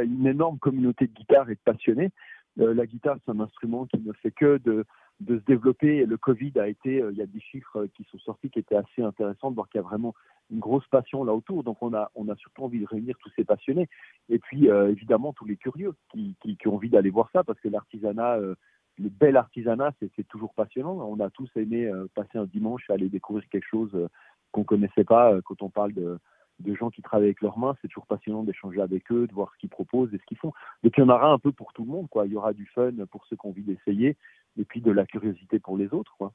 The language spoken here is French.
a une énorme communauté de guitares et de passionnés. la guitare, c'est un instrument qui ne fait que de, de se développer. Le Covid a été, il y a des chiffres qui sont sortis qui étaient assez intéressants de voir qu'il y a vraiment une grosse passion là autour. Donc on a, surtout envie de réunir tous ces passionnés. Et puis évidemment tous les curieux qui, ont envie d'aller voir ça parce que l'artisanat le bel artisanat, c'est toujours passionnant. On a tous aimé euh, passer un dimanche à aller découvrir quelque chose euh, qu'on connaissait pas. Euh, quand on parle de, gens qui travaillent avec leurs mains, c'est toujours passionnant d'échanger avec eux, de voir ce qu'ils proposent et ce qu'ils font. Donc il y en aura un peu pour tout le monde. Quoi. Il y aura du fun pour ceux qui ont envie d'essayer et puis de la curiosité pour les autres. Quoi.